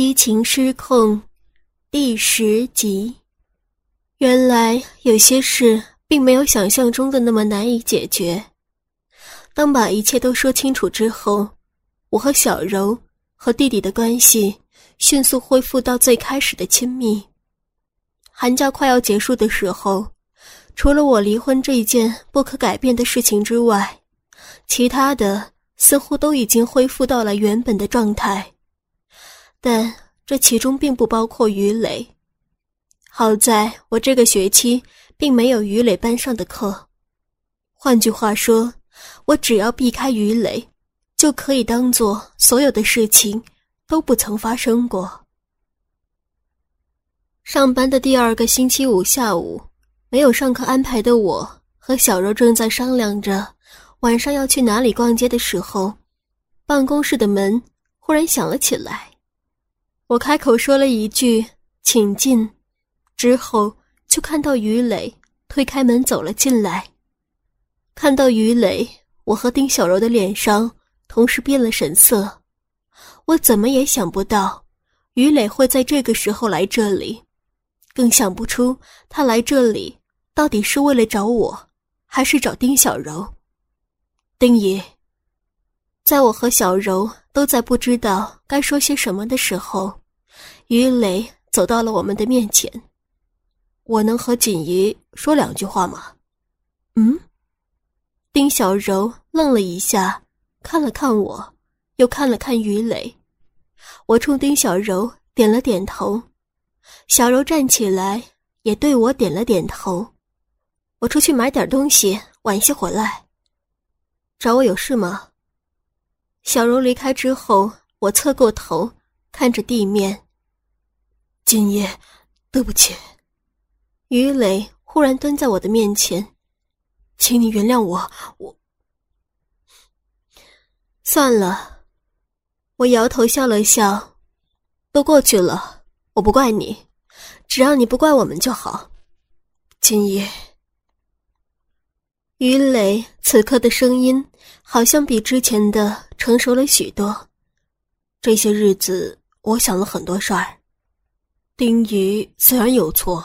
激情失控，第十集。原来有些事并没有想象中的那么难以解决。当把一切都说清楚之后，我和小柔和弟弟的关系迅速恢复到最开始的亲密。寒假快要结束的时候，除了我离婚这一件不可改变的事情之外，其他的似乎都已经恢复到了原本的状态。但这其中并不包括于磊。好在我这个学期并没有于磊班上的课，换句话说，我只要避开于磊，就可以当做所有的事情都不曾发生过。上班的第二个星期五下午，没有上课安排的我和小柔正在商量着晚上要去哪里逛街的时候，办公室的门忽然响了起来。我开口说了一句“请进”，之后就看到于磊推开门走了进来。看到于磊，我和丁小柔的脸上同时变了神色。我怎么也想不到，于磊会在这个时候来这里，更想不出他来这里到底是为了找我，还是找丁小柔。丁姨，在我和小柔都在不知道该说些什么的时候。于磊走到了我们的面前，我能和锦怡说两句话吗？嗯。丁小柔愣了一下，看了看我，又看了看于磊。我冲丁小柔点了点头，小柔站起来也对我点了点头。我出去买点东西，晚些回来。找我有事吗？小柔离开之后，我侧过头看着地面。今夜，对不起。于磊忽然蹲在我的面前，请你原谅我。我算了，我摇头笑了笑，都过去了，我不怪你，只要你不怪我们就好。今夜，于磊此刻的声音好像比之前的成熟了许多。这些日子，我想了很多事儿。丁仪虽然有错，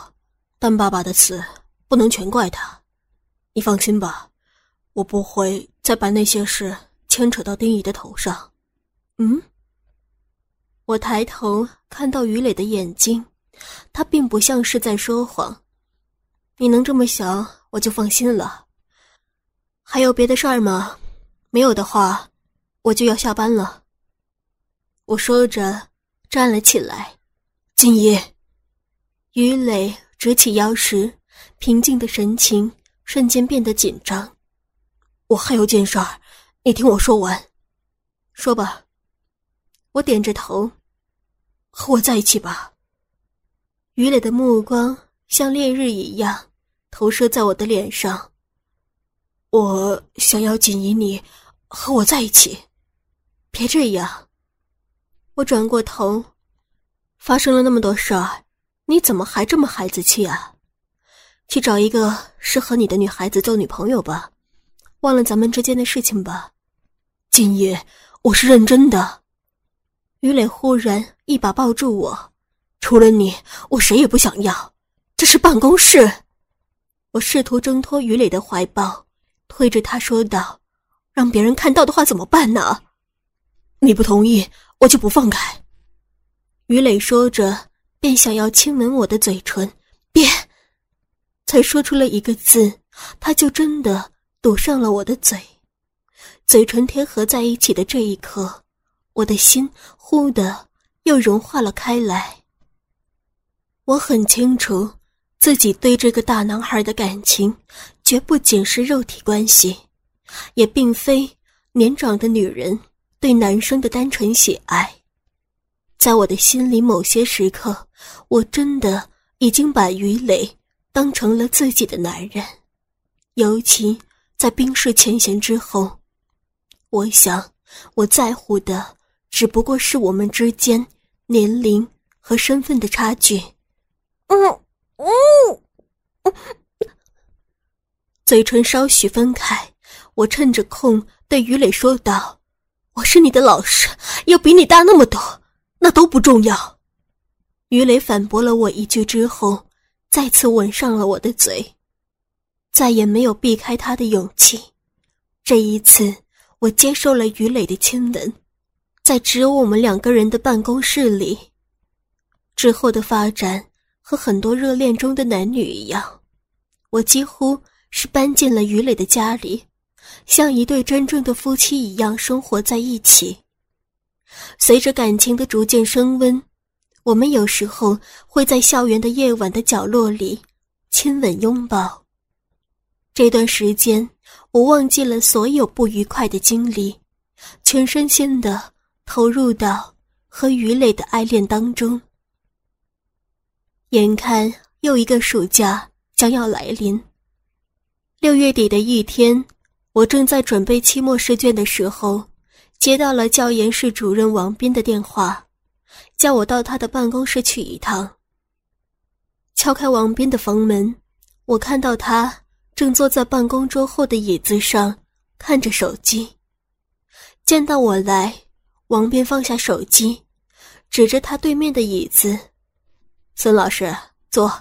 但爸爸的死不能全怪他。你放心吧，我不会再把那些事牵扯到丁仪的头上。嗯？我抬头看到于磊的眼睛，他并不像是在说谎。你能这么想，我就放心了。还有别的事儿吗？没有的话，我就要下班了。我说着，站了起来。今夜，于磊直起腰时，平静的神情瞬间变得紧张。我还有件事儿，你听我说完。说吧。我点着头，和我在一起吧。于磊的目光像烈日一样投射在我的脸上。我想要锦怡，你和我在一起。别这样。我转过头。发生了那么多事儿，你怎么还这么孩子气啊？去找一个适合你的女孩子做女朋友吧，忘了咱们之间的事情吧。今夜我是认真的。于磊忽然一把抱住我，除了你，我谁也不想要。这是办公室。我试图挣脱于磊的怀抱，推着他说道：“让别人看到的话怎么办呢？你不同意，我就不放开。”于磊说着，便想要亲吻我的嘴唇，别，才说出了一个字，他就真的堵上了我的嘴。嘴唇贴合在一起的这一刻，我的心忽的又融化了开来。我很清楚，自己对这个大男孩的感情，绝不仅是肉体关系，也并非年长的女人对男生的单纯喜爱。在我的心里，某些时刻，我真的已经把于磊当成了自己的男人，尤其在冰释前嫌之后，我想我在乎的只不过是我们之间年龄和身份的差距。嗯嗯，嘴唇稍许分开，我趁着空对于磊说道：“我是你的老师，要比你大那么多。”那都不重要。于磊反驳了我一句之后，再次吻上了我的嘴，再也没有避开他的勇气。这一次，我接受了于磊的亲吻，在只有我们两个人的办公室里。之后的发展和很多热恋中的男女一样，我几乎是搬进了于磊的家里，像一对真正的夫妻一样生活在一起。随着感情的逐渐升温，我们有时候会在校园的夜晚的角落里亲吻拥抱。这段时间，我忘记了所有不愉快的经历，全身心的投入到和于磊的爱恋当中。眼看又一个暑假将要来临，六月底的一天，我正在准备期末试卷的时候。接到了教研室主任王斌的电话，叫我到他的办公室去一趟。敲开王斌的房门，我看到他正坐在办公桌后的椅子上看着手机。见到我来，王斌放下手机，指着他对面的椅子：“孙老师，坐。”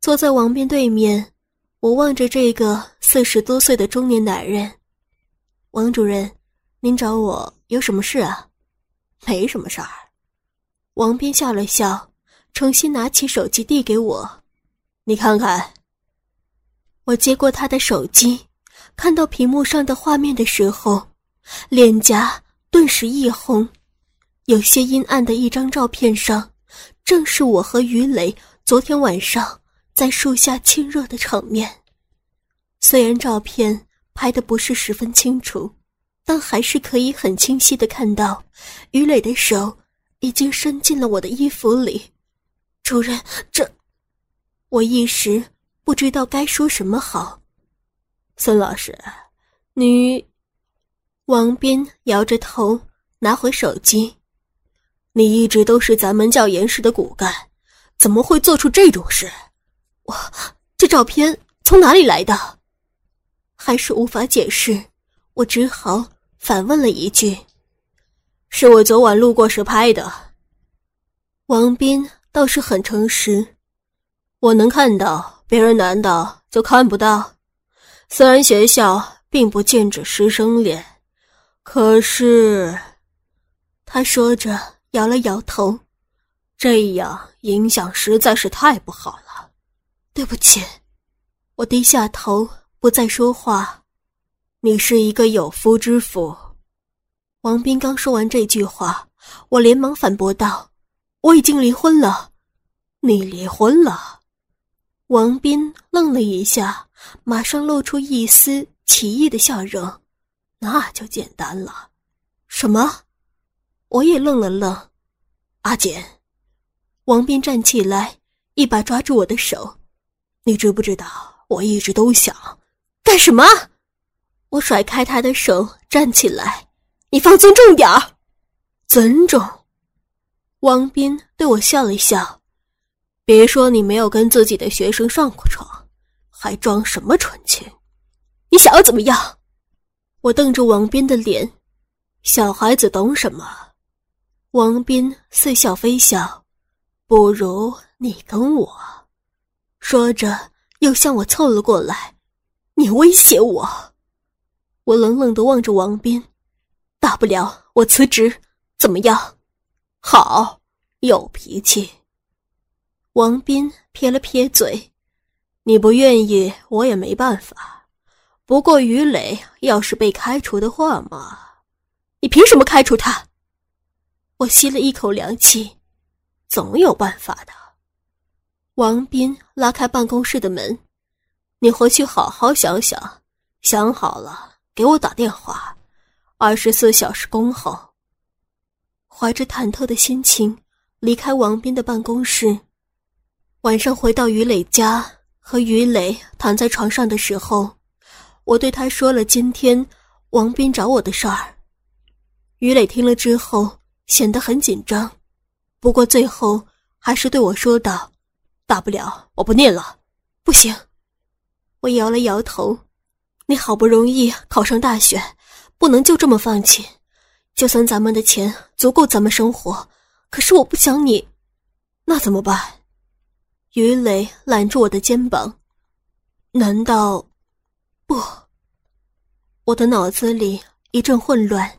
坐在王斌对面，我望着这个四十多岁的中年男人，王主任。您找我有什么事啊？没什么事儿。王斌笑了笑，重新拿起手机递给我，你看看。我接过他的手机，看到屏幕上的画面的时候，脸颊顿时一红。有些阴暗的一张照片上，正是我和于磊昨天晚上在树下亲热的场面。虽然照片拍的不是十分清楚。但还是可以很清晰的看到，于磊的手已经伸进了我的衣服里。主任，这……我一时不知道该说什么好。孙老师，你……王斌摇着头，拿回手机。你一直都是咱们教研室的骨干，怎么会做出这种事？我这照片从哪里来的？还是无法解释。我只好反问了一句：“是我昨晚路过时拍的。”王斌倒是很诚实：“我能看到，别人难道就看不到？虽然学校并不禁止师生恋，可是……”他说着摇了摇头：“这样影响实在是太不好了。”对不起，我低下头不再说话。你是一个有夫之妇，王斌刚说完这句话，我连忙反驳道：“我已经离婚了。”你离婚了？王斌愣了一下，马上露出一丝奇异的笑容：“那就简单了。”什么？我也愣了愣。阿简，王斌站起来，一把抓住我的手：“你知不知道？我一直都想干什么？”我甩开他的手，站起来：“你放尊重点儿，尊重。”王斌对我笑了笑：“别说你没有跟自己的学生上过床，还装什么纯情？你想要怎么样？”我瞪着王斌的脸：“小孩子懂什么？”王斌似笑非笑：“不如你跟我。”说着又向我凑了过来：“你威胁我？”我冷冷的望着王斌，大不了我辞职，怎么样？好，有脾气。王斌撇了撇嘴，你不愿意，我也没办法。不过于磊要是被开除的话嘛，你凭什么开除他？我吸了一口凉气，总有办法的。王斌拉开办公室的门，你回去好好想想，想好了。给我打电话，二十四小时恭候。怀着忐忑的心情离开王斌的办公室，晚上回到于磊家，和于磊躺在床上的时候，我对他说了今天王斌找我的事儿。于磊听了之后显得很紧张，不过最后还是对我说道：“大不了我不念了。”不行，我摇了摇头。你好不容易考上大学，不能就这么放弃。就算咱们的钱足够咱们生活，可是我不想你，那怎么办？于磊揽住我的肩膀，难道不？我的脑子里一阵混乱，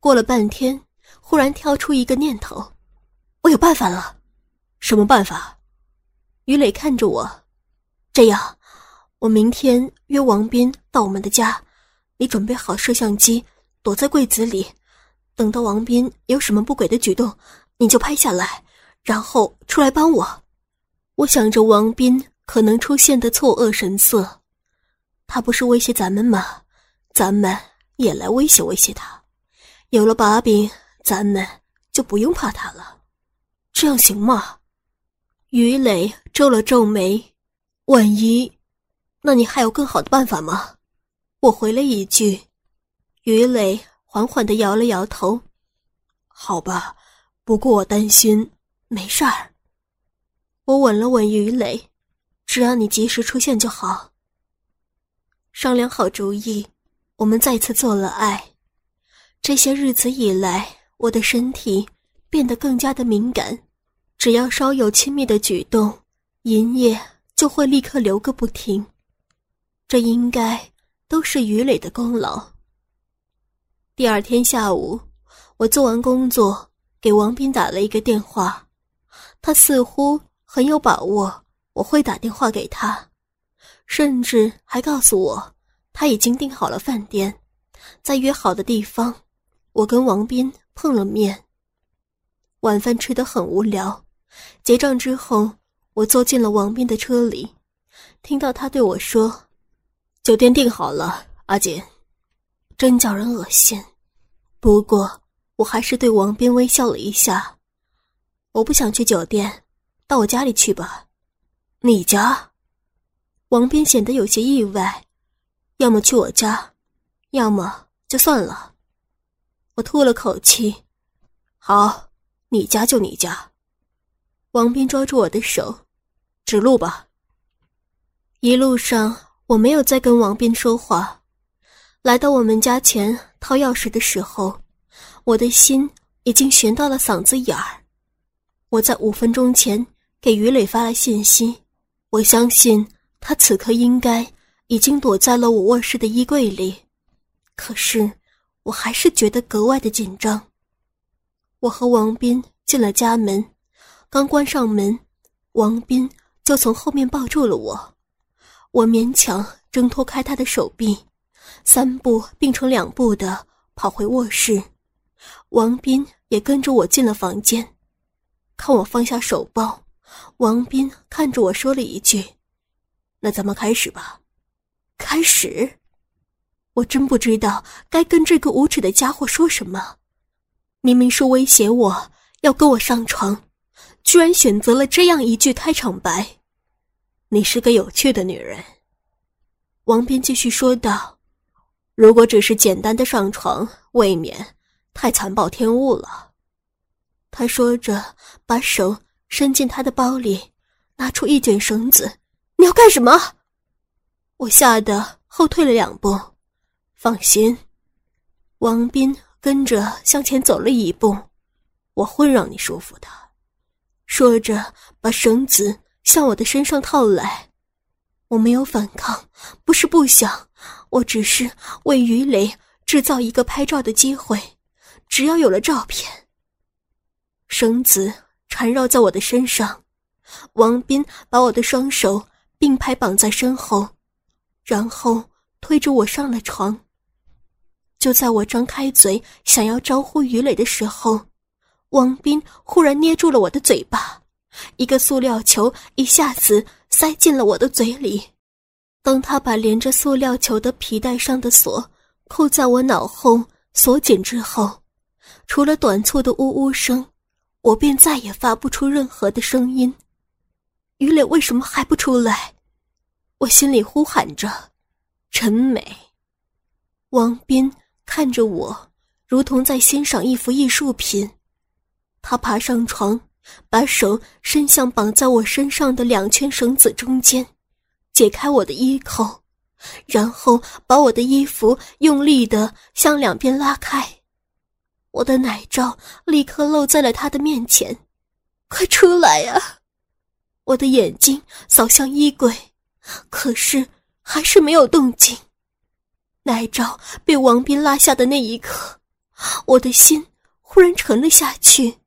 过了半天，忽然跳出一个念头：我有办法了。什么办法？于磊看着我，这样，我明天约王斌到我们的家，你准备好摄像机，躲在柜子里，等到王斌有什么不轨的举动，你就拍下来，然后出来帮我。我想着王斌可能出现的错愕神色，他不是威胁咱们吗？咱们也来威胁威胁他，有了把柄，咱们就不用怕他了。这样行吗？于磊皱了皱眉，万一，那你还有更好的办法吗？我回了一句。于磊缓缓的摇了摇头。好吧，不过我担心没事儿。我吻了吻于磊，只要你及时出现就好。商量好主意，我们再次做了爱。这些日子以来，我的身体变得更加的敏感。只要稍有亲密的举动，银液就会立刻流个不停。这应该都是于磊的功劳。第二天下午，我做完工作，给王斌打了一个电话，他似乎很有把握我会打电话给他，甚至还告诉我他已经订好了饭店，在约好的地方，我跟王斌碰了面。晚饭吃得很无聊。结账之后，我坐进了王斌的车里，听到他对我说：“酒店订好了，阿锦。”真叫人恶心。不过，我还是对王斌微笑了一下。我不想去酒店，到我家里去吧。你家？王斌显得有些意外。要么去我家，要么就算了。我吐了口气。好，你家就你家。王斌抓住我的手，指路吧。一路上我没有再跟王斌说话。来到我们家前掏钥匙的时候，我的心已经悬到了嗓子眼儿。我在五分钟前给于磊发了信息，我相信他此刻应该已经躲在了我卧室的衣柜里。可是我还是觉得格外的紧张。我和王斌进了家门。刚关上门，王斌就从后面抱住了我，我勉强挣脱开他的手臂，三步并成两步的跑回卧室，王斌也跟着我进了房间。看我放下手包，王斌看着我说了一句：“那咱们开始吧。”开始，我真不知道该跟这个无耻的家伙说什么，明明是威胁我要跟我上床。居然选择了这样一句开场白：“你是个有趣的女人。”王斌继续说道：“如果只是简单的上床，未免太残暴天物了。”他说着，把手伸进他的包里，拿出一卷绳子。“你要干什么？”我吓得后退了两步。“放心。”王斌跟着向前走了一步，“我会让你舒服的。”说着，把绳子向我的身上套来。我没有反抗，不是不想，我只是为于磊制造一个拍照的机会。只要有了照片，绳子缠绕在我的身上，王斌把我的双手并排绑在身后，然后推着我上了床。就在我张开嘴想要招呼于磊的时候。王斌忽然捏住了我的嘴巴，一个塑料球一下子塞进了我的嘴里。当他把连着塑料球的皮带上的锁扣在我脑后锁紧之后，除了短促的呜呜声，我便再也发不出任何的声音。于磊为什么还不出来？我心里呼喊着：“陈美。”王斌看着我，如同在欣赏一幅艺术品。他爬上床，把手伸向绑在我身上的两圈绳子中间，解开我的衣扣，然后把我的衣服用力的向两边拉开。我的奶罩立刻露在了他的面前。快出来呀！我的眼睛扫向衣柜，可是还是没有动静。奶罩被王斌拉下的那一刻，我的心忽然沉了下去。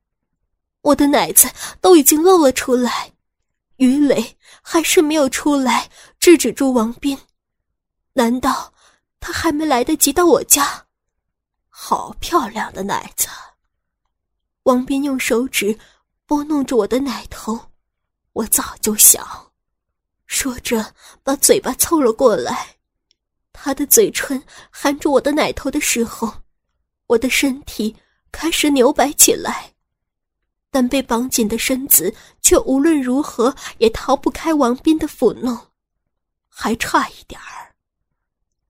我的奶子都已经露了出来，于磊还是没有出来制止住王斌。难道他还没来得及到我家？好漂亮的奶子！王斌用手指拨弄着我的奶头。我早就想，说着，把嘴巴凑了过来。他的嘴唇含住我的奶头的时候，我的身体开始扭摆起来，但被绑紧的身子却无论如何也逃不开王斌的抚弄，还差一点儿。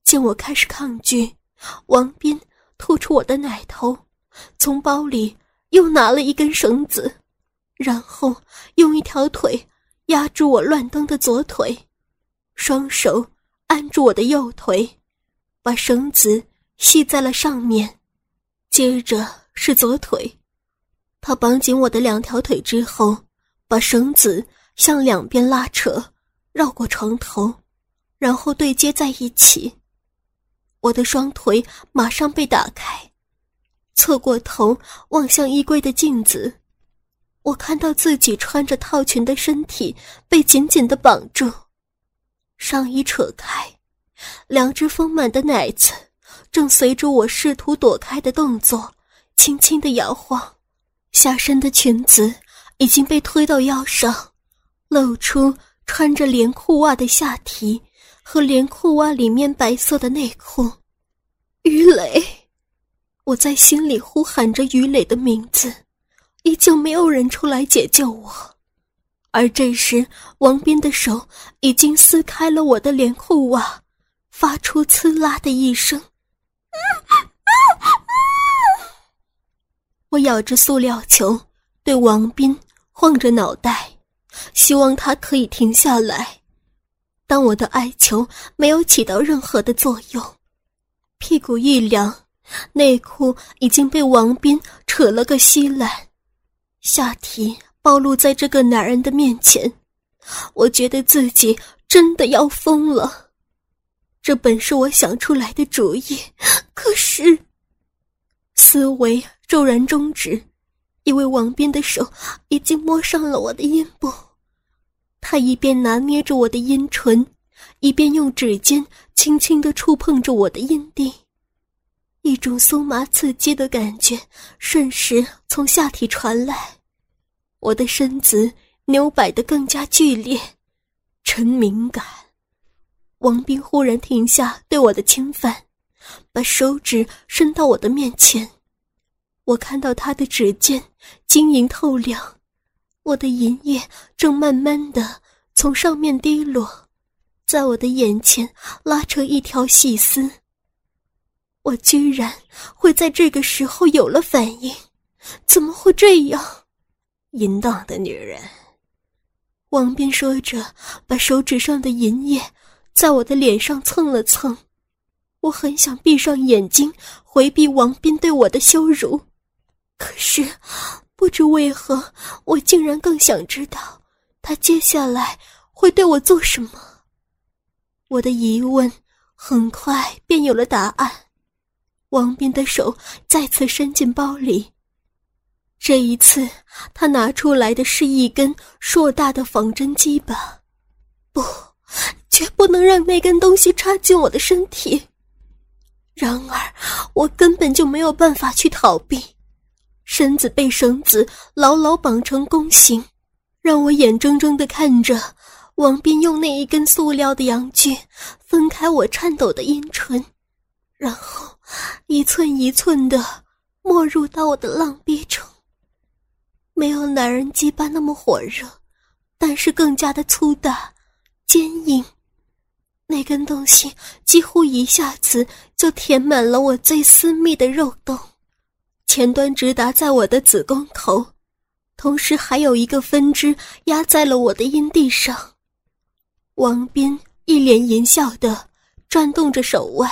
见我开始抗拒，王斌吐出我的奶头，从包里又拿了一根绳子。然后用一条腿压住我乱蹬的左腿，双手按住我的右腿，把绳子系在了上面。接着是左腿，他绑紧我的两条腿之后，把绳子向两边拉扯，绕过床头，然后对接在一起。我的双腿马上被打开，侧过头望向衣柜的镜子。我看到自己穿着套裙的身体被紧紧的绑住，上衣扯开，两只丰满的奶子正随着我试图躲开的动作轻轻的摇晃，下身的裙子已经被推到腰上，露出穿着连裤袜的下体和连裤袜里面白色的内裤。于磊，我在心里呼喊着于磊的名字。依旧没有人出来解救我，而这时王斌的手已经撕开了我的连裤袜，发出“呲啦”的一声。我咬着塑料球，对王斌晃着脑袋，希望他可以停下来。但我的哀求没有起到任何的作用，屁股一凉，内裤已经被王斌扯了个稀烂。下体暴露在这个男人的面前，我觉得自己真的要疯了。这本是我想出来的主意，可是思维骤然终止，因为王斌的手已经摸上了我的阴部。他一边拿捏着我的阴唇，一边用指尖轻轻地触碰着我的阴蒂。一种酥麻刺激的感觉瞬时从下体传来，我的身子扭摆得更加剧烈，真敏感。王斌忽然停下对我的侵犯，把手指伸到我的面前，我看到他的指尖晶莹透亮，我的银液正慢慢的从上面滴落，在我的眼前拉成一条细丝。我居然会在这个时候有了反应，怎么会这样？淫荡的女人！王斌说着，把手指上的银液在我的脸上蹭了蹭。我很想闭上眼睛回避王斌对我的羞辱，可是不知为何，我竟然更想知道他接下来会对我做什么。我的疑问很快便有了答案。王斌的手再次伸进包里，这一次他拿出来的是一根硕大的仿真鸡巴，不，绝不能让那根东西插进我的身体。然而，我根本就没有办法去逃避，身子被绳子牢牢绑成弓形，让我眼睁睁地看着王斌用那一根塑料的阳具分开我颤抖的阴唇。然后，一寸一寸的没入到我的浪逼中。没有男人鸡巴那么火热，但是更加的粗大、坚硬。那根东西几乎一下子就填满了我最私密的肉洞，前端直达在我的子宫口，同时还有一个分支压在了我的阴蒂上。王斌一脸淫笑的转动着手腕。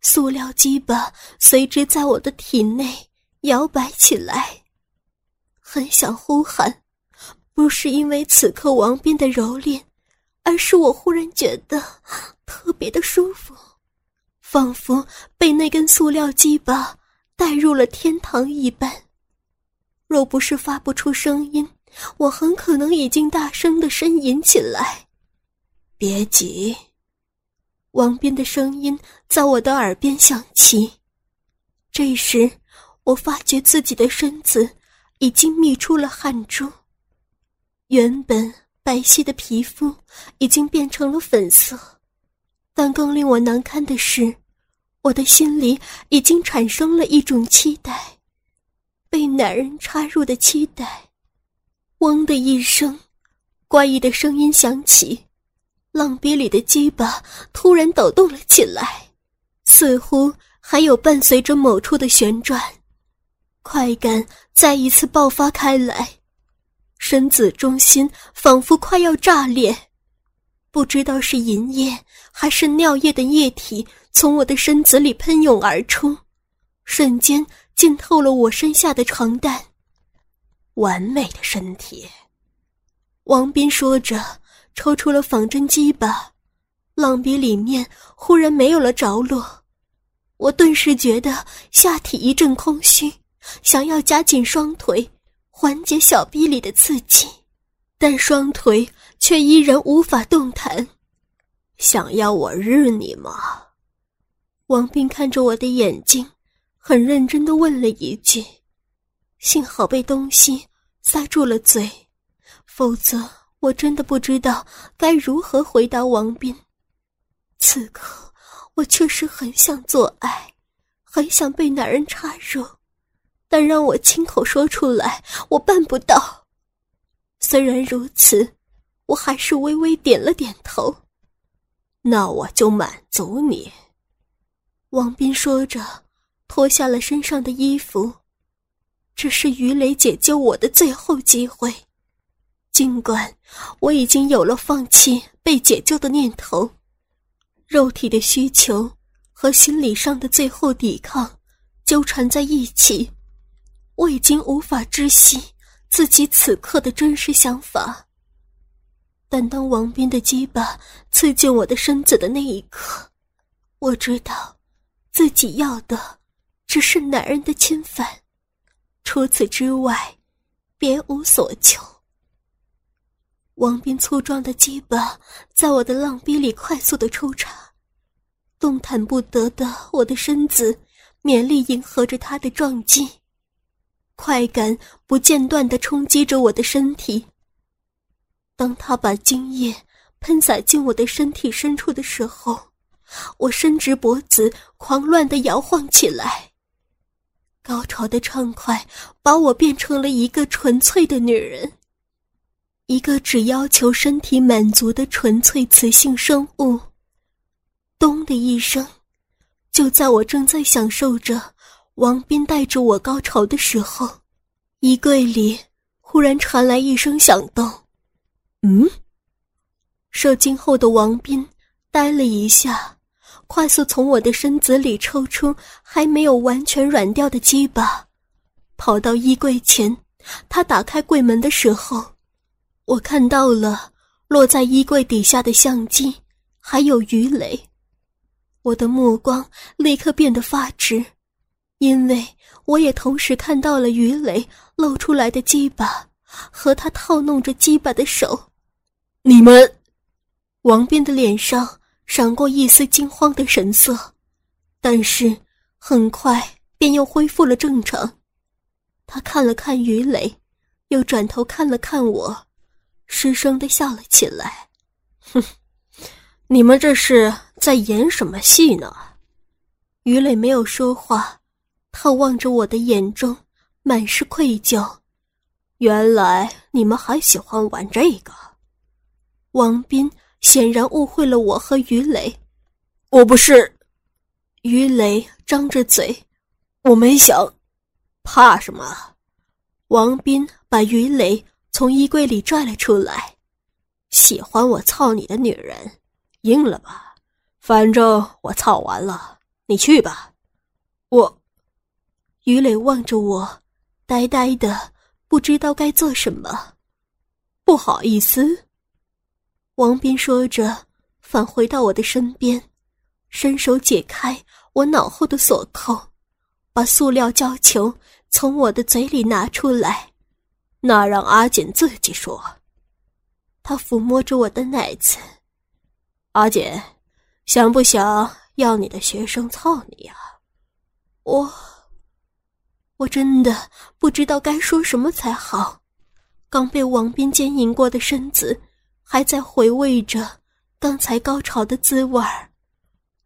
塑料鸡巴随之在我的体内摇摆起来，很想呼喊，不是因为此刻王斌的蹂躏，而是我忽然觉得特别的舒服，仿佛被那根塑料鸡巴带入了天堂一般。若不是发不出声音，我很可能已经大声的呻吟起来。别急，王斌的声音在我的耳边响起。这时。我发觉自己的身子已经泌出了汗珠，原本白皙的皮肤已经变成了粉色，但更令我难堪的是，我的心里已经产生了一种期待，被男人插入的期待。嗡的一声，怪异的声音响起，浪逼里的鸡巴突然抖动了起来，似乎还有伴随着某处的旋转。快感再一次爆发开来，身子中心仿佛快要炸裂，不知道是银液还是尿液的液体从我的身子里喷涌而出，瞬间浸透了我身下的床单。完美的身体，王斌说着，抽出了仿真机吧，浪鼻里面忽然没有了着落，我顿时觉得下体一阵空虚。想要夹紧双腿，缓解小臂里的刺激，但双腿却依然无法动弹。想要我日你吗？王斌看着我的眼睛，很认真的问了一句。幸好被东西塞住了嘴，否则我真的不知道该如何回答王斌。此刻我确实很想做爱，很想被男人插入。但让我亲口说出来，我办不到。虽然如此，我还是微微点了点头。那我就满足你。王斌说着，脱下了身上的衣服。这是于雷解救我的最后机会，尽管我已经有了放弃被解救的念头，肉体的需求和心理上的最后抵抗纠缠在一起。我已经无法知悉自己此刻的真实想法，但当王斌的鸡巴刺进我的身子的那一刻，我知道，自己要的只是男人的侵犯，除此之外，别无所求。王斌粗壮的鸡巴在我的浪逼里快速的抽插，动弹不得的我的身子勉力迎合着他的撞击。快感不间断的冲击着我的身体。当他把精液喷洒进我的身体深处的时候，我伸直脖子，狂乱的摇晃起来。高潮的畅快把我变成了一个纯粹的女人，一个只要求身体满足的纯粹雌性生物。咚的一声，就在我正在享受着。王斌带着我高潮的时候，衣柜里忽然传来一声响动。嗯，射精后的王斌呆了一下，快速从我的身子里抽出还没有完全软掉的鸡巴，跑到衣柜前。他打开柜门的时候，我看到了落在衣柜底下的相机，还有鱼雷。我的目光立刻变得发直。因为我也同时看到了鱼雷露出来的鸡巴和他套弄着鸡巴的手，你们，王斌的脸上闪过一丝惊慌的神色，但是很快便又恢复了正常。他看了看于磊，又转头看了看我，失声的笑了起来：“哼，你们这是在演什么戏呢？”于磊没有说话。他望着我的眼中满是愧疚，原来你们还喜欢玩这个。王斌显然误会了我和于磊，我不是。于磊张着嘴，我没想，怕什么？王斌把于磊从衣柜里拽了出来，喜欢我操你的女人，硬了吧？反正我操完了，你去吧。我。于磊望着我，呆呆的，不知道该做什么。不好意思，王斌说着，返回到我的身边，伸手解开我脑后的锁扣，把塑料胶球从我的嘴里拿出来。那让阿简自己说。他抚摸着我的奶子。阿简，想不想要你的学生操你呀？我，我真的不知道该说什么才好。刚被王斌奸淫过的身子，还在回味着刚才高潮的滋味儿。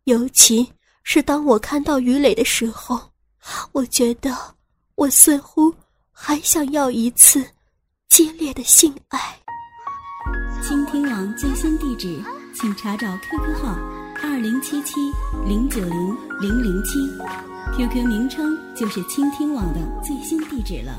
尤其是当我看到于磊的时候，我觉得我似乎还想要一次激烈的性爱。倾听网最新地址，请查找 QQ 号二零七七零九零零零七，QQ 名称就是倾听网的最新地址了。